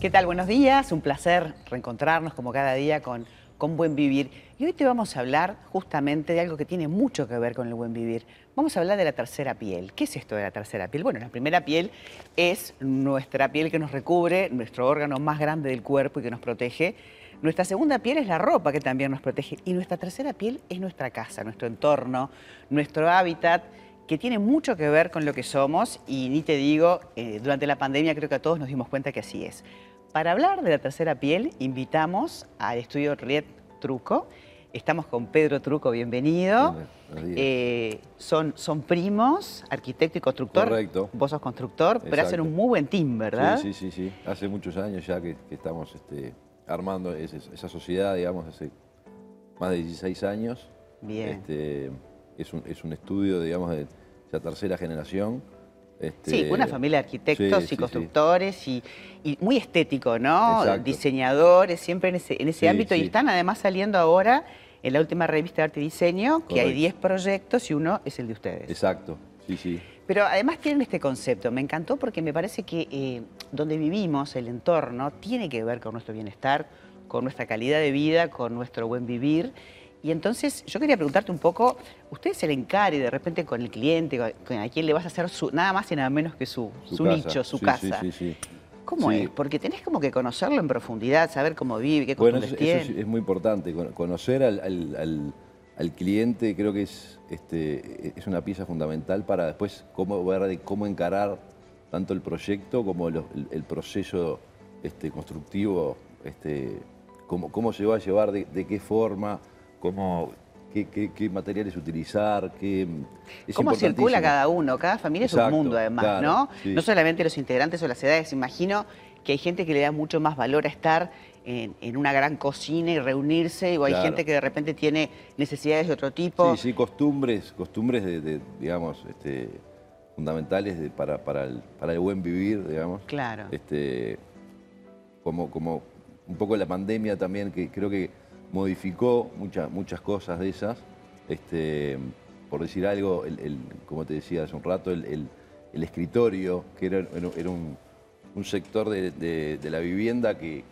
¿Qué tal? Buenos días, un placer reencontrarnos como cada día con, con Buen Vivir. Y hoy te vamos a hablar justamente de algo que tiene mucho que ver con el buen vivir. Vamos a hablar de la tercera piel. ¿Qué es esto de la tercera piel? Bueno, la primera piel es nuestra piel que nos recubre, nuestro órgano más grande del cuerpo y que nos protege. Nuestra segunda piel es la ropa que también nos protege. Y nuestra tercera piel es nuestra casa, nuestro entorno, nuestro hábitat que tiene mucho que ver con lo que somos y ni te digo, eh, durante la pandemia creo que a todos nos dimos cuenta que así es. Para hablar de la tercera piel, invitamos al estudio Riet Truco. Estamos con Pedro Truco, bienvenido. Eh, son, son primos, arquitecto y constructor. Correcto. Vos sos constructor, pero hacen un muy buen team, ¿verdad? Sí, sí, sí. sí. Hace muchos años ya que, estamos este, armando esa sociedad, digamos, hace más de 16 años. Bien. Este, es, un, es un estudio, digamos, de la tercera generación este, sí, una familia de arquitectos y constructores Y, muy estético, ¿no? Diseñadores, siempre en ese, en ese ámbito. Y están además saliendo ahora en la última revista de arte y diseño, que hay 10 proyectos y uno es el de ustedes. Exacto, sí, sí. Pero además tienen este concepto, me encantó porque me parece que eh, donde vivimos, el entorno, tiene que ver con nuestro bienestar, con nuestra calidad de vida, con nuestro buen vivir. Y entonces yo quería preguntarte un poco, usted se le encare de repente con el cliente, a quién le vas a hacer su, nada más y nada menos que su, nicho, su casa. Sí, sí, ¿Cómo es? Porque tenés como que conocerlo en profundidad, saber cómo vive, qué bueno, eso, tiene. Eso es, muy importante, conocer al, cliente creo que es, este, es una pieza fundamental para después cómo ver de cómo encarar tanto el proyecto como el, proceso este, constructivo, este, cómo, cómo se va a llevar, de qué forma cómo, qué, materiales utilizar, qué... ¿Cómo circula cada uno? Cada familia es un mundo además, ¿no? No solamente los integrantes o las edades, imagino que hay gente que le da mucho más valor a estar en, una gran cocina y reunirse, o hay gente que de repente tiene necesidades de otro tipo. Sí, sí, costumbres, costumbres de, digamos, este, fundamentales para, para, el, buen vivir, digamos. Claro. Este, como, como un poco la pandemia también, que creo que modificó muchas muchas cosas de esas. Este, por decir algo, el, como te decía hace un rato, el, escritorio, que era, era un, sector de, la vivienda que,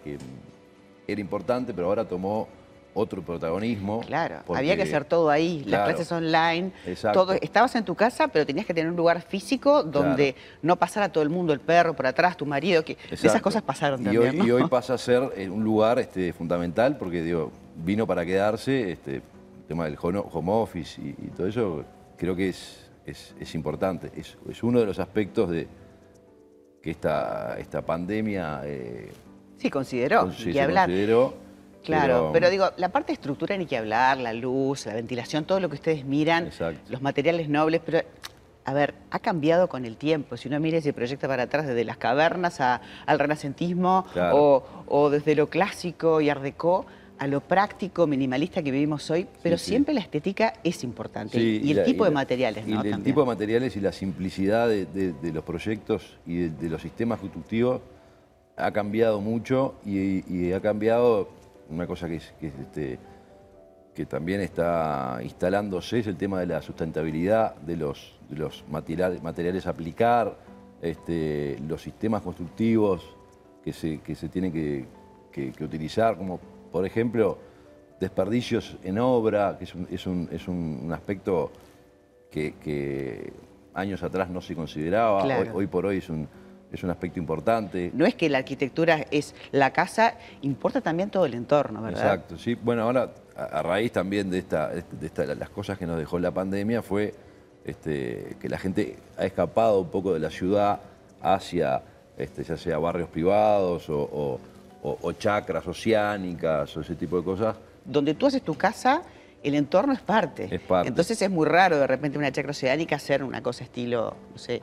era importante, pero ahora tomó otro protagonismo. Claro, había que hacer todo ahí, las clases online, todo. Estabas en tu casa, pero tenías que tener un lugar físico donde no pasara todo el mundo, el perro por atrás, tu marido, que esas cosas pasaron y también. Hoy, Y hoy pasa a ser eh, un lugar este, fundamental porque digo, vino para quedarse, este, el tema del home office y, todo eso, creo que es, es, importante. Es, uno de los aspectos de que esta, esta pandemia... Eh, sí, consideró, que hablar. Claro, pero, digo, la parte de estructura ni que hablar, la luz, la ventilación, todo lo que ustedes miran, los materiales nobles, pero a ver, ha cambiado con el tiempo. Si uno mira ese proyecto para atrás, desde las cavernas al renacentismo o, o, desde lo clásico y art a lo práctico, minimalista que vivimos hoy, pero siempre la estética es importante. y, el tipo de materiales, ¿no? el tipo de materiales y la simplicidad de, los proyectos y de, los sistemas constructivos ha cambiado mucho y, ha cambiado una cosa que, que, este, que también está instalándose, es el tema de la sustentabilidad de los, los materiales, materiales a aplicar, este, los sistemas constructivos que se, que se tienen que, que utilizar, como por ejemplo, desperdicios en obra, que es un, aspecto que, años atrás no se consideraba, hoy, por hoy es un, es un aspecto importante. No es que la arquitectura es la casa, importa también todo el entorno, ¿verdad? Exacto, sí. Bueno, ahora a, raíz también de, esta, de las cosas que nos dejó la pandemia fue este, que la gente ha escapado un poco de la ciudad hacia este, ya sea barrios privados o o, chacras oceánicas o ese tipo de cosas. Donde tú haces tu casa, el entorno es parte. Es parte. Entonces es muy raro de repente una chacra oceánica hacer una cosa estilo, no sé,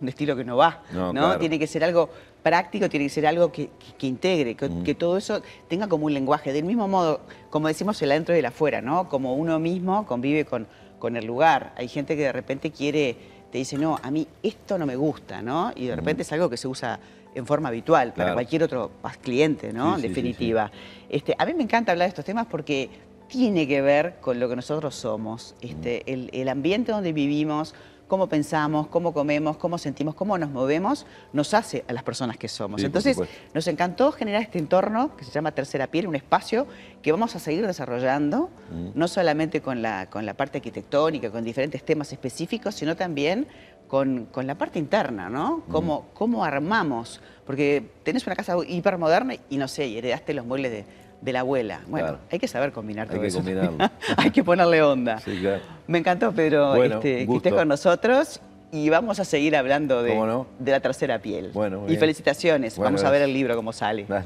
un estilo que no va. No, Tiene que ser algo práctico, tiene que ser algo que, integre, que, todo eso tenga como un lenguaje. Del mismo modo, como decimos, el adentro y el afuera, ¿no? Como uno mismo convive con, con el lugar. Hay gente que de repente quiere, te dice, no, a mí esto no me gusta, ¿no? Y de repente es algo que se usa en forma habitual para cualquier otro cliente, ¿no? en definitiva. Este, a mí me encanta hablar de estos temas porque tiene que ver con lo que nosotros somos, este, el, ambiente donde vivimos, cómo pensamos, cómo comemos, cómo sentimos, cómo nos movemos, nos hace a las personas que somos. Sí, Entonces, nos encantó generar este entorno que se llama Tercera Piel, un espacio que vamos a seguir desarrollando, Mm. no solamente con la, con la parte arquitectónica, con diferentes temas específicos, sino también con, con la parte interna, ¿no? Mm. Cómo, cómo armamos, porque tenés una casa hipermoderna y no sé, y heredaste los muebles de, de la abuela. Bueno, Claro. hay que saber combinar Hay todo que eso. combinarlo. hay que ponerle onda. Sí, claro. Me encantó, Pedro, Bueno, este, que estés con nosotros y vamos a seguir hablando de, de la tercera piel. Bueno, y felicitaciones. Bueno, vamos a ver el libro cómo sale. Dale.